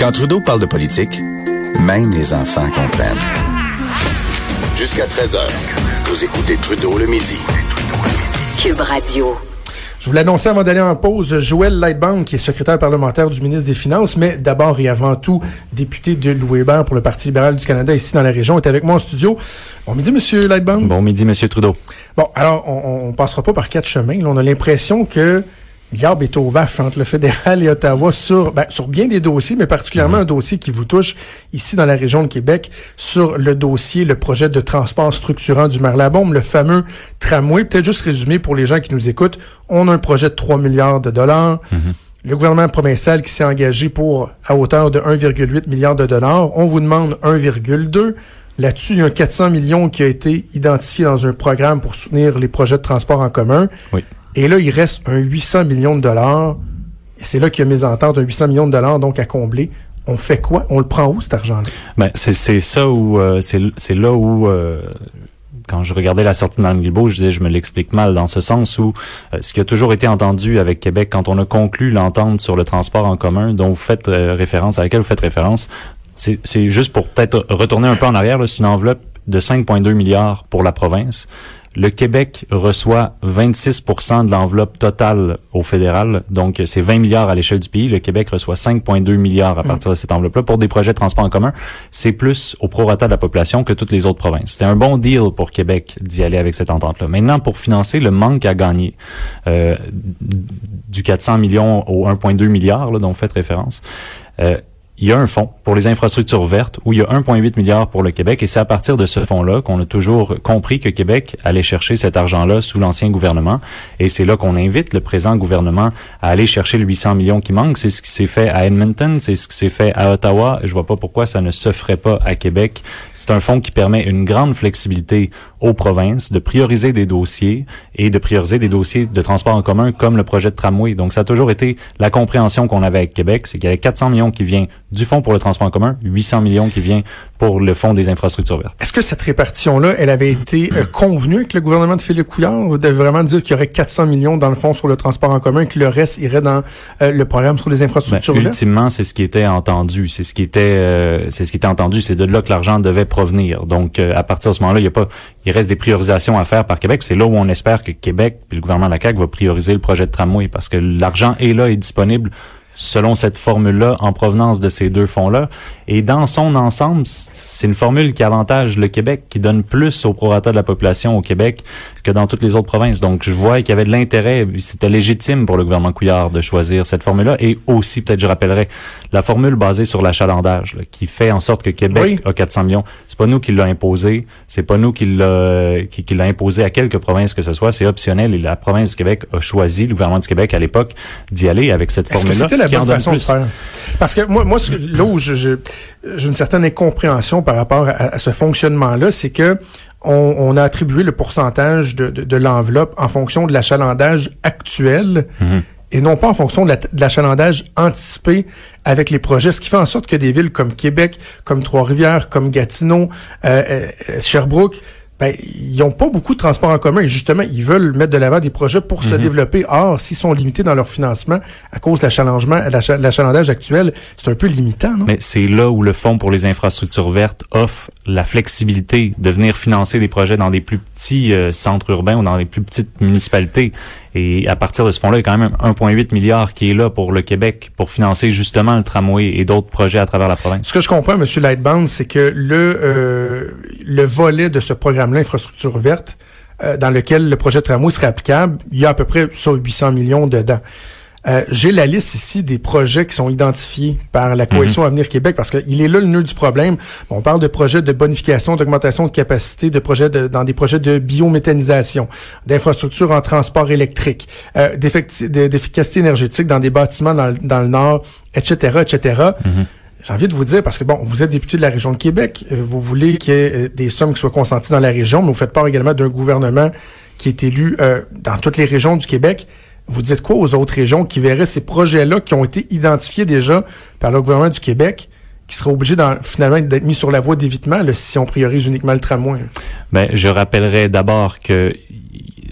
Quand Trudeau parle de politique, même les enfants comprennent. Jusqu'à 13h, vous écoutez Trudeau le midi. Cube Radio. Je vous l'annonçais avant d'aller en pause, Joël Lightbank, qui est secrétaire parlementaire du ministre des Finances, mais d'abord et avant tout député de Louis Hébert pour le Parti libéral du Canada ici dans la région, est avec moi en studio. Bon midi, Monsieur Lightbank. Bon midi, Monsieur Trudeau. Bon, alors, on, on passera pas par quatre chemins. Là, on a l'impression que L'arbre est au entre le fédéral et Ottawa sur, ben, sur bien des dossiers, mais particulièrement mhm. un dossier qui vous touche ici dans la région de Québec, sur le dossier, le projet de transport structurant du maire Labombe, le fameux tramway. Peut-être juste résumé pour les gens qui nous écoutent, on a un projet de 3 milliards de dollars. Mhm. Le gouvernement provincial qui s'est engagé pour à hauteur de 1,8 milliard de dollars. On vous demande 1,2. Là-dessus, il y a un 400 millions qui a été identifié dans un programme pour soutenir les projets de transport en commun. Oui. Et là, il reste un 800 millions de dollars. C'est là qu'il y a mes ententes, un 800 millions de dollars donc à combler. On fait quoi? On le prend où, cet argent-là? Ben, c'est ça où... Euh, c'est là où... Euh, quand je regardais la sortie de Mme Guilbeault, je disais, je me l'explique mal, dans ce sens où euh, ce qui a toujours été entendu avec Québec, quand on a conclu l'entente sur le transport en commun, dont vous faites référence, à laquelle vous faites référence, c'est juste pour peut-être retourner un peu en arrière, c'est une enveloppe de 5,2 milliards pour la province. Le Québec reçoit 26% de l'enveloppe totale au fédéral, donc c'est 20 milliards à l'échelle du pays. Le Québec reçoit 5,2 milliards à partir de cette enveloppe-là pour des projets de transport en commun. C'est plus au prorata de la population que toutes les autres provinces. C'est un bon deal pour Québec d'y aller avec cette entente-là. Maintenant, pour financer le manque à gagner euh, du 400 millions au 1,2 milliards dont vous faites référence, euh, il y a un fonds pour les infrastructures vertes où il y a 1,8 milliard pour le Québec et c'est à partir de ce fonds-là qu'on a toujours compris que Québec allait chercher cet argent-là sous l'ancien gouvernement et c'est là qu'on invite le présent gouvernement à aller chercher le 800 millions qui manquent. C'est ce qui s'est fait à Edmonton, c'est ce qui s'est fait à Ottawa. Je vois pas pourquoi ça ne se ferait pas à Québec. C'est un fonds qui permet une grande flexibilité aux provinces de prioriser des dossiers et de prioriser des dossiers de transport en commun comme le projet de tramway. Donc ça a toujours été la compréhension qu'on avait avec Québec, c'est qu'il y avait 400 millions qui vient du Fonds pour le transport en commun, 800 millions qui vient pour le Fonds des infrastructures vertes. Est-ce que cette répartition-là, elle avait été euh, convenue avec le gouvernement de Philippe Couillard? De vraiment dire qu'il y aurait 400 millions dans le Fonds sur le transport en commun et que le reste irait dans euh, le programme sur les infrastructures ben, vertes? Ultimement, c'est ce qui était entendu. C'est ce qui était, euh, c'est ce qui était entendu. C'est de là que l'argent devait provenir. Donc, à partir de ce moment-là, il y a pas, il reste des priorisations à faire par Québec. C'est là où on espère que Québec puis le gouvernement de la CAQ va prioriser le projet de tramway parce que l'argent est là, est disponible selon cette formule-là en provenance de ces deux fonds-là. Et dans son ensemble, c'est une formule qui avantage le Québec, qui donne plus au prorata de la population au Québec que dans toutes les autres provinces. Donc, je vois qu'il y avait de l'intérêt, c'était légitime pour le gouvernement Couillard de choisir cette formule-là. Et aussi, peut-être je rappellerai, la formule basée sur l'achalandage, qui fait en sorte que Québec a 400 millions. C'est pas nous qui l'a imposé, c'est pas nous qui l'a qui, qui l'a imposé à quelques provinces que ce soit, c'est optionnel. Et la province du Québec a choisi, le gouvernement du Québec à l'époque, d'y aller avec cette formule-là. Façon de faire. Parce que moi, moi là où j'ai une certaine incompréhension par rapport à, ce fonctionnement-là, c'est que on, on, a attribué le pourcentage de, de, de l'enveloppe en fonction de l'achalandage actuel. Mm-hmm et non pas en fonction de l'achalandage anticipé avec les projets, ce qui fait en sorte que des villes comme Québec, comme Trois-Rivières, comme Gatineau, euh, euh Sherbrooke, ben, ils n'ont pas beaucoup de transports en commun et justement, ils veulent mettre de l'avant des projets pour se mhm. développer. Or, s'ils sont limités dans leur financement à cause de l'achalandage actuel, c'est un peu limitant, non? Mais c'est là où le Fonds pour les infrastructures vertes offre la flexibilité de venir financer des projets dans des plus petits euh, centres urbains ou dans les plus petites municipalités. Et à partir de ce fonds-là, il y a quand même 1,8 milliard qui est là pour le Québec pour financer justement le tramway et d'autres projets à travers la province. Ce que je comprends, M. Lightband, c'est que le, euh, le volet de ce programme-là, infrastructure verte, euh, dans lequel le projet de tramway serait applicable, il y a à peu près sur 800 millions dedans. Euh, j'ai la liste ici des projets qui sont identifiés par la Coalition mhm. Avenir Québec parce qu'il est là le nœud du problème. On parle de projets de bonification, d'augmentation de capacité, de projets dans des projets de biométhanisation, d'infrastructures en transport électrique, euh, d'efficacité énergétique dans des bâtiments dans, le Nord, etc., etc. Mhm. J'ai envie de vous dire, parce que bon, vous êtes député de la région de Québec, euh, vous voulez qu'il y ait euh, des sommes qui soient consenties dans la région, mais vous faites part également d'un gouvernement qui est élu dans toutes les régions du Québec. Vous dites quoi aux autres régions qui verraient ces projets-là qui ont été identifiés déjà par le gouvernement du Québec qui seraient obligés finalement d'être mis sur la voie d'évitement si on priorise uniquement le tramway? Ben, je rappellerai d'abord que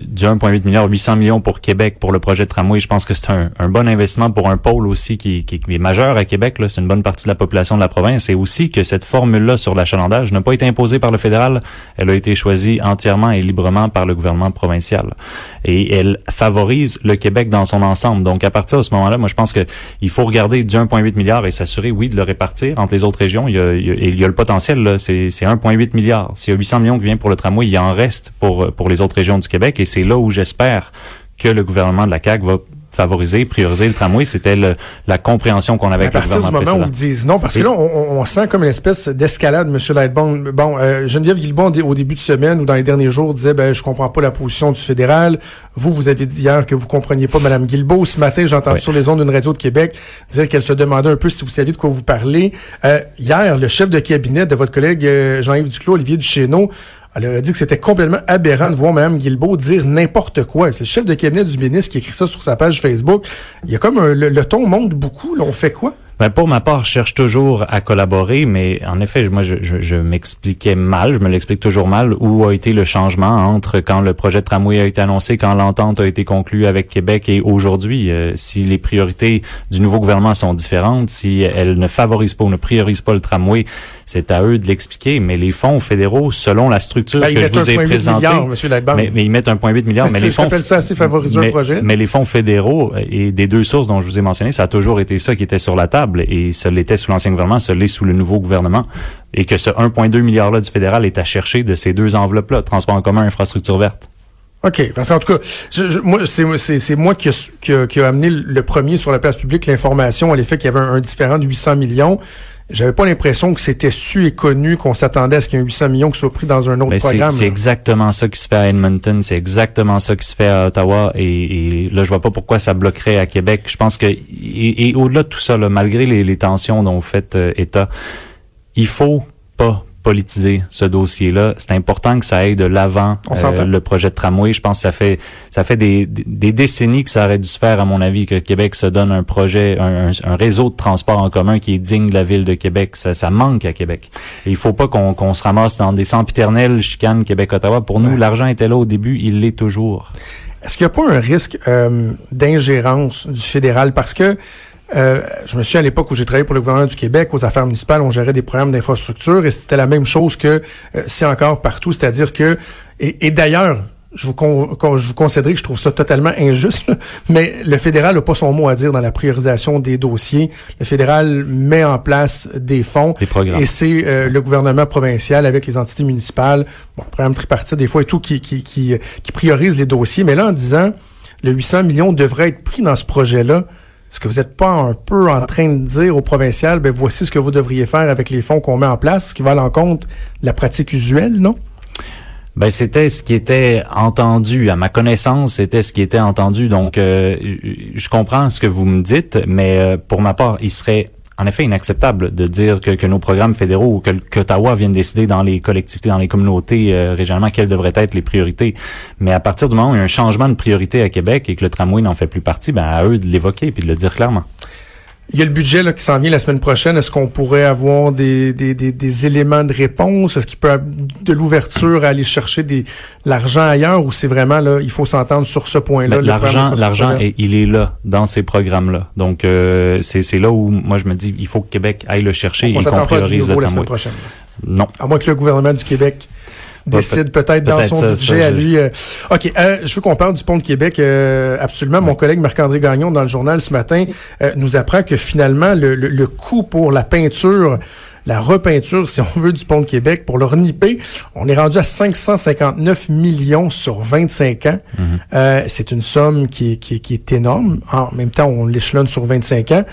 du 1,8 milliard, 800 millions pour Québec pour le projet de tramway, je pense que c'est un, un, bon investissement pour un pôle aussi qui, qui, est majeur à Québec. C'est une bonne partie de la population de la province. Et aussi que cette formule-là sur l'achalandage n'a pas été imposée par le fédéral. Elle a été choisie entièrement et librement par le gouvernement provincial. Et elle favorise le Québec dans son ensemble. Donc, à partir de ce moment-là, moi, je pense qu'il faut regarder du 1,8 milliard et s'assurer, oui, de le répartir entre les autres régions. Il y a, il y a, le potentiel, c'est 1,8 milliard. S'il y a 800 millions qui viennent pour le tramway, il y en reste pour, pour les autres régions du Québec. C'est là où j'espère que le gouvernement de la CAQ va favoriser, prioriser le tramway. C'était la compréhension qu'on avait avec le gouvernement À partir du moment où ils disent non, parce que là, on, on, sent comme une espèce d'escalade, M. Lightbone. Bon, euh, Geneviève Guilbon, au début de semaine ou dans les derniers jours, disait, ben, je comprends pas la position du fédéral. Vous, vous avez dit hier que vous compreniez pas Mme Guilbeault. Ce matin, j'ai entendu sur les ondes d'une radio de Québec dire qu'elle se demandait un peu si vous saviez de quoi vous parlez. Euh, hier, le chef de cabinet de votre collègue euh, Jean-Yves Duclos, Olivier Duchesneau, elle a dit que c'était complètement aberrant de voir Mme Guilbeault dire n'importe quoi. C'est le chef de cabinet du ministre qui écrit ça sur sa page Facebook. Il y a comme le, ton monte beaucoup. On fait quoi? Ben pour ma part, je cherche toujours à collaborer, mais en effet, moi, je, je, je m'expliquais mal, je me l'explique toujours mal, où a été le changement entre quand le projet de tramway a été annoncé, quand l'entente a été conclue avec Québec et aujourd'hui. Euh, si les priorités du nouveau gouvernement sont différentes, si elles ne favorisent pas ou ne priorisent pas le tramway, c'est à eux de l'expliquer. Mais les fonds fédéraux, selon la structure ben, que je vous ai présentée, mais, mais, ils mettent 1,8 milliard. mais les fonds, ça assez favoriser mais, projet. Mais les fonds fédéraux et des deux sources dont je vous ai mentionné, ça a toujours été ça qui était sur la table et ça l'était sous l'ancien gouvernement, ça l'est sous le nouveau gouvernement et que ce 1,2 milliard là du fédéral est à chercher de ces deux enveloppes là, transport en commun, infrastructure verte. OK. Parce en tout cas, c'est moi qui a, qui, a, qui a, amené le premier sur la place publique l'information à l'effet qu'il y avait un, un différent de 800 millions. J'avais pas l'impression que c'était su et connu qu'on s'attendait à ce qu'il y ait 800 millions qui soient pris dans un autre Mais programme. C'est exactement ça qui se fait à Edmonton, c'est exactement ça qui se fait à Ottawa et, et, là je vois pas pourquoi ça bloquerait à Québec. Je pense que et, au-delà de tout ça, là, malgré les, les, tensions dont vous faites euh, état, il faut pas politiser ce dossier-là. C'est important que ça aille de l'avant euh, le projet de tramway. Je pense que ça fait ça fait des, des, décennies que ça aurait dû se faire, à mon avis, que Québec se donne un projet, un, un, réseau de transport en commun qui est digne de la ville de Québec. Ça, ça manque à Québec. Et il faut pas qu'on se ramasse dans des sempiternels chicanes Québec-Ottawa. Pour nous, l'argent était là au début, il l'est toujours. Est-ce qu'il n'y a pas un risque euh, d'ingérence du fédéral? Parce que euh, je me suis à l'époque où j'ai travaillé pour le gouvernement du Québec, aux affaires municipales, on gérait des programmes d'infrastructure et c'était la même chose que euh, c'est encore partout, c'est-à-dire que et, et d'ailleurs, je vous, con, je vous concéderai que je trouve ça totalement injuste, mais le fédéral n'a pas son mot à dire dans la priorisation des dossiers. Le fédéral met en place des fonds et c'est euh, le gouvernement provincial avec les entités municipales, bon, programme tripartite des fois et tout, qui, qui, qui, qui priorise les dossiers. Mais là, en disant le 800 millions devrait être pris dans ce projet-là, est-ce que vous n'êtes pas un peu en train de dire au provincial, ben voici ce que vous devriez faire avec les fonds qu'on met en place, ce qui va à l'encontre de la pratique usuelle, non? Ben c'était ce qui était entendu à ma connaissance, c'était ce qui était entendu. Donc euh, je comprends ce que vous me dites, mais euh, pour ma part, il serait en effet inacceptable de dire que, nos programmes fédéraux ou que qu'Ottawa vienne décider dans les collectivités, dans les communautés euh, régionalement quelles devraient être les priorités. Mais à partir du moment où il y a un changement de priorité à Québec et que le tramway n'en fait plus partie, ben à eux de l'évoquer et de le dire clairement. Il y a le budget là, qui s'en vient la semaine prochaine. Est-ce qu'on pourrait avoir des, des, des, des, éléments de réponse? Est-ce qu'il peut de l'ouverture à aller chercher des l'argent ailleurs? Ou c'est vraiment là, il faut s'entendre sur ce point-là? L'argent, l'argent, il est là dans ces programmes-là. Donc euh, c'est, c'est là où moi je me dis il faut que Québec aille le chercher on et qu'on priorise la semaine prochaine. Non. À moins que le gouvernement du Québec décide peut-être dans son budget à lui. Euh, OK, euh, je veux qu'on parle du pont de Québec. Euh, absolument. Mon collègue Marc-André Gagnon, dans le journal ce matin, nous apprend que finalement, le, le, coût pour la peinture la repeinture, si on veut, du pont de Québec pour le reniper. On est rendu à 559 millions sur 25 ans. Mm-hmm. c'est une somme qui est, qui, qui est énorme. En même temps, on l'échelonne sur 25 ans.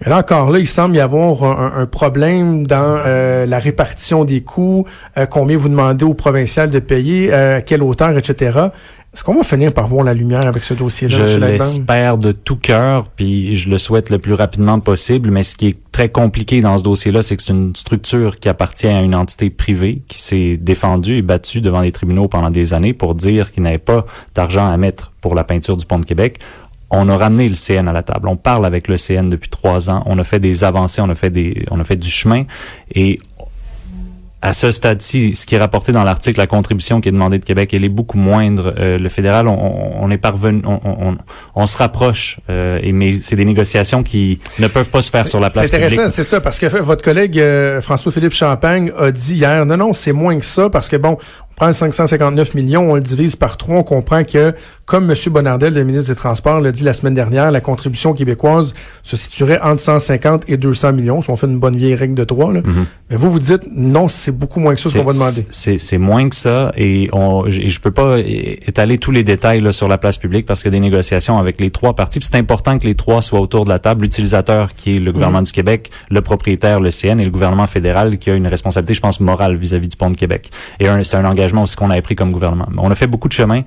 Mais là encore, là, il semble y avoir un, problème dans euh, la répartition des coûts, euh, combien vous demandez aux provinciales de payer, euh, à quelle hauteur, etc. Est-ce qu'on va finir par voir la lumière avec ce dossier-là? Je l'espère de tout cœur, puis je le souhaite le plus rapidement possible, mais ce qui est très compliqué dans ce dossier-là, c'est que c'est une structure qui appartient à une entité privée qui s'est défendue et battue devant les tribunaux pendant des années pour dire qu'il n'avait pas d'argent à mettre pour la peinture du pont de Québec on a ramené le CN à la table. On parle avec le CN depuis trois ans. On a fait des avancées, on a fait des, on a fait du chemin et à ce stade-ci, ce qui est rapporté dans l'article, la contribution qui est demandée de Québec, elle est beaucoup moindre. Euh, le fédéral, on, on est parvenu, on, on, on se rapproche, euh, et mais c'est des négociations qui ne peuvent pas se faire sur la place C'est intéressant, c'est ça, parce que votre collègue euh, François-Philippe Champagne a dit hier, non, non, c'est moins que ça, parce que bon, prend 559 millions, on le divise par trois, on comprend que, comme M. Bonardel, le ministre des Transports, l'a dit la semaine dernière, la contribution québécoise se situerait entre 150 et 200 millions, si on fait une bonne vieille règle de trois. Là. Mm-hmm. Mais vous, vous dites, non, c'est beaucoup moins que ça qu'on va demander. C'est moins que ça, et, on, je peux pas étaler tous les détails là, sur la place publique parce que des négociations avec les trois parties. C'est important que les trois soient autour de la table, l'utilisateur qui est le gouvernement mm-hmm. du Québec, le propriétaire, le CN, et le gouvernement fédéral qui a une responsabilité, je pense, morale vis-à-vis du pont de Québec. Et c'est un engagement ce qu'on avait pris comme gouvernement. On a fait beaucoup de chemin.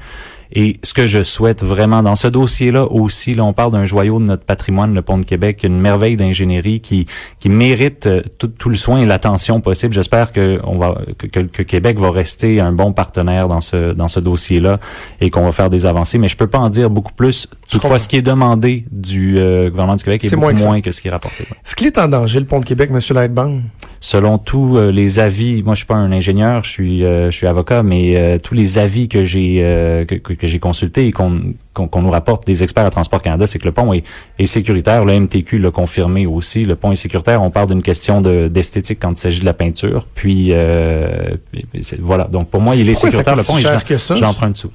Et ce que je souhaite vraiment dans ce dossier-là aussi, là, on parle d'un joyau de notre patrimoine, le Pont de Québec, une merveille d'ingénierie qui qui mérite euh, tout, tout, le soin et l'attention possible. J'espère que on va que, que, Québec va rester un bon partenaire dans ce dans ce dossier-là et qu'on va faire des avancées. Mais je peux pas en dire beaucoup plus. Toutefois, ce qui est demandé du euh, gouvernement du Québec est, beaucoup moins que, ce qui est rapporté. Est-ce qu'il est en danger le Pont de Québec, Monsieur Lightbang? Selon tous euh, les avis, moi je suis pas un ingénieur, je suis euh, je suis avocat, mais euh, tous les avis que j'ai que, que j'ai consultés et qu'on qu'on nous rapporte des experts à Transport Canada, c'est que le pont est, est sécuritaire. Le MTQ l'a confirmé aussi. Le pont est sécuritaire. On parle d'une question d'esthétique quand il s'agit de la peinture. Puis voilà. Donc pour moi, il est sécuritaire. Le pont, j'emprunte dessous.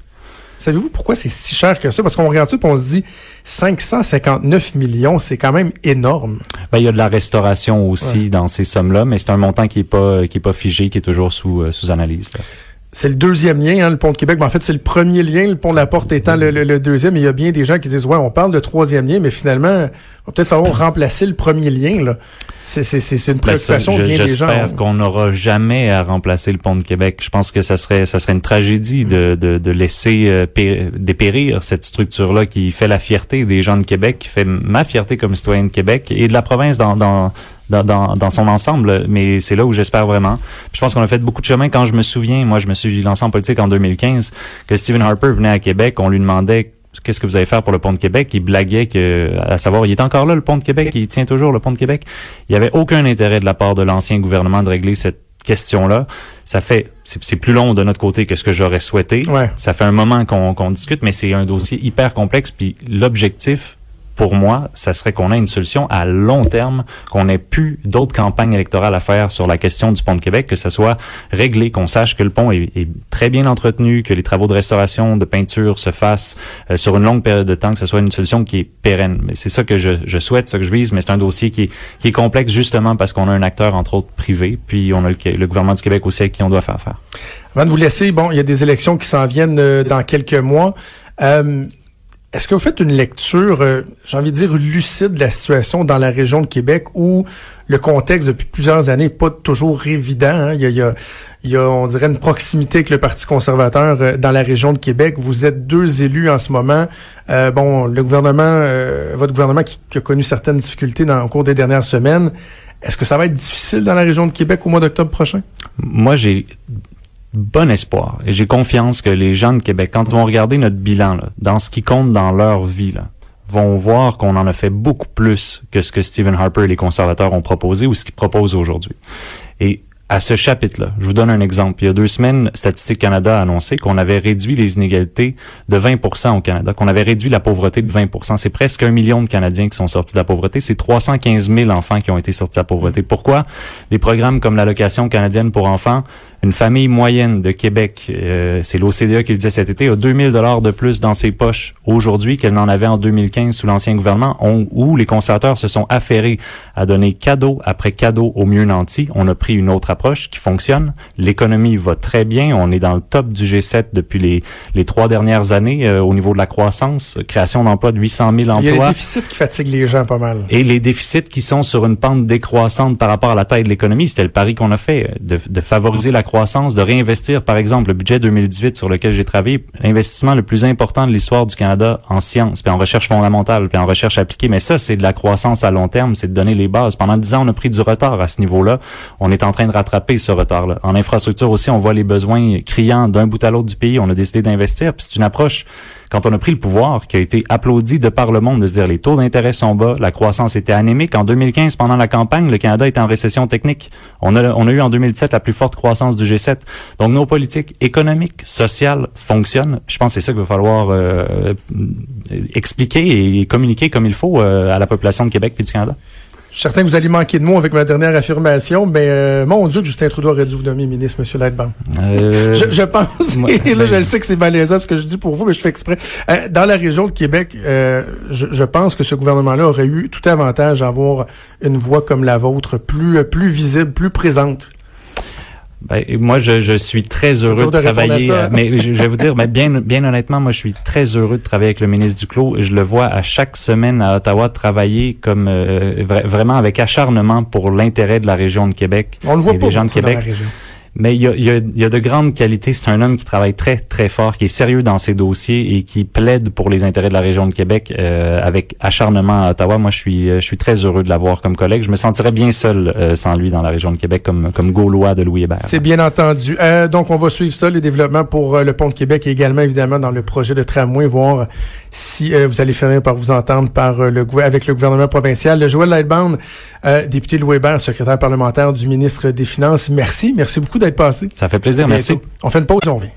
Savez-vous pourquoi c'est si cher que ça? Parce qu'on regarde ça et on se dit 559 millions, c'est quand même énorme. Ben, il y a de la restauration aussi dans ces sommes-là, mais c'est un montant qui est pas qui est pas figé, qui est toujours sous, euh, sous analyse. C'est le deuxième lien, hein, le pont de Québec. Mais en fait, c'est le premier lien, le pont de la Porte étant le, le, deuxième. il y a bien des gens qui disent, ouais, on parle de troisième lien, mais finalement, va peut-être falloir remplacer le premier lien. Là. C'est, c'est, c'est une ben, préoccupation bien des gens. J'espère qu'on n'aura jamais à remplacer le pont de Québec. Je pense que ça serait ça serait une tragédie de, de, de laisser euh, dépérir cette structure-là qui fait la fierté des gens de Québec, qui fait ma fierté comme citoyen de Québec et de la province dans, dans dans, dans, son ensemble, mais c'est là où j'espère vraiment. je pense qu'on a fait beaucoup de chemin. Quand je me souviens, moi, je me suis lancé en politique en 2015, que Stephen Harper venait à Québec, on lui demandait qu'est-ce que vous allez faire pour le pont de Québec? Il blaguait que, à savoir, il est encore là, le pont de Québec, il tient toujours le pont de Québec. Il n'y avait aucun intérêt de la part de l'ancien gouvernement de régler cette question-là. Ça fait, c'est plus long de notre côté que ce que j'aurais souhaité. Ça fait un moment qu'on discute, mais c'est un dossier hyper complexe. Puis l'objectif, pour moi, ça serait qu'on ait une solution à long terme, qu'on ait plus d'autres campagnes électorales à faire sur la question du pont de Québec, que ça soit réglé, qu'on sache que le pont est, très bien entretenu, que les travaux de restauration, de peinture se fassent euh, sur une longue période de temps, que ce soit une solution qui est pérenne. Mais c'est ça que je, je souhaite, ça que je vise, mais c'est un dossier qui est, qui est complexe justement parce qu'on a un acteur, entre autres, privé, puis on a le, gouvernement du Québec aussi avec qui on doit faire affaire. Avant de vous laisser, bon, il y a des élections qui s'en viennent euh, dans quelques mois. Euh, est-ce que vous faites une lecture, euh, j'ai envie de dire, lucide de la situation dans la région de Québec où le contexte depuis plusieurs années n'est pas toujours évident? Hein? Il, y a, il, y a, il, y on dirait, une proximité avec le Parti conservateur euh, dans la région de Québec. Vous êtes deux élus en ce moment. Euh, bon, le gouvernement, votre gouvernement qui, a connu certaines difficultés dans, au cours des dernières semaines. Est-ce que ça va être difficile dans la région de Québec au mois d'octobre prochain? Moi, j'ai bon espoir. Et j'ai confiance que les gens de Québec, quand ils vont regarder notre bilan, là, dans ce qui compte dans leur vie, là, vont voir qu'on en a fait beaucoup plus que ce que Stephen Harper et les conservateurs ont proposé ou ce qu'ils proposent aujourd'hui. Et à ce chapitre-là, je vous donne un exemple. Il y a deux semaines, Statistique Canada a annoncé qu'on avait réduit les inégalités de 20% au Canada, qu'on avait réduit la pauvreté de 20% C'est presque un million de Canadiens qui sont sortis de la pauvreté. C'est 315 000 enfants qui ont été sortis de la pauvreté. Pourquoi? Des programmes comme l'allocation canadienne pour enfants une famille moyenne de Québec, euh, c'est l'OCDE qui le disait cet été, a 2000 dollars de plus dans ses poches aujourd'hui qu'elle n'en avait en 2015 sous l'ancien gouvernement, où les conservateurs se sont affairés à donner cadeau après cadeau aux mieux nantis. On a pris une autre approche qui fonctionne. L'économie va très bien. On est dans le top du G7 depuis les, les trois dernières années euh, au niveau de la croissance. Création d'emplois de 800 000 emplois. Il y a les déficits qui fatiguent les gens pas mal. Et les déficits qui sont sur une pente décroissante par rapport à la taille de l'économie. C'était le pari qu'on a fait, de, de favoriser la croissance de réinvestir, par exemple, le budget 2018 sur lequel j'ai travaillé, l'investissement le plus important de l'histoire du Canada en sciences, puis en recherche fondamentale, puis en recherche appliquée. Mais ça, c'est de la croissance à long terme, c'est de donner les bases. Pendant dix ans, on a pris du retard à ce niveau-là. On est en train de rattraper ce retard-là. En infrastructure aussi, on voit les besoins criants d'un bout à l'autre du pays. On a décidé d'investir, puis c'est une approche quand on a pris le pouvoir, qui a été applaudi de par le monde, de se dire les taux d'intérêt sont bas, la croissance était anémique. En 2015, pendant la campagne, le Canada était en récession technique. On a, eu en 2007 la plus forte croissance du G7. Donc nos politiques économiques, sociales fonctionnent. Je pense que c'est ça qu'il va falloir euh, expliquer et communiquer comme il faut euh, à la population de Québec et du Canada. Je suis certain que vous allez manquer de mots avec ma dernière affirmation, mais euh, mon Dieu que Justin Trudeau aurait dû vous nommer ministre, Monsieur Lightbank. Euh, je, je, pense, moi, là ben, je sais que c'est malaisant ce que je dis pour vous, mais je fais exprès. Euh, dans la région de Québec, euh, je, je, pense que ce gouvernement-là aurait eu tout avantage à avoir une voix comme la vôtre, plus, plus visible, plus présente. Ben, moi, je, je, suis très heureux de, travailler. Euh, mais je, vais vous dire, mais bien, bien honnêtement, moi, je suis très heureux de travailler avec le ministre Duclos. Je le vois à chaque semaine à Ottawa travailler comme euh, vraiment avec acharnement pour l'intérêt de la région de Québec. On le voit et pas des gens de Québec. Mais il y a, y, a, y a, de grandes qualités. C'est un homme qui travaille très, très fort, qui est sérieux dans ses dossiers et qui plaide pour les intérêts de la région de Québec euh, avec acharnement à Ottawa. Moi, je suis, je suis très heureux de l'avoir comme collègue. Je me sentirais bien seul euh, sans lui dans la région de Québec comme, comme Gaulois de Louis Hébert. C'est bien entendu. Euh, donc, on va suivre ça, les développements pour euh, le pont de Québec et également, évidemment, dans le projet de tramway, voir si euh, vous allez finir par vous entendre par le, avec le gouvernement provincial. Le Joël Lightbound, député Louis Hébert, secrétaire parlementaire du ministre des Finances, merci. Merci beaucoup d'être passé. Ça fait plaisir, merci. On fait une pause et on revient.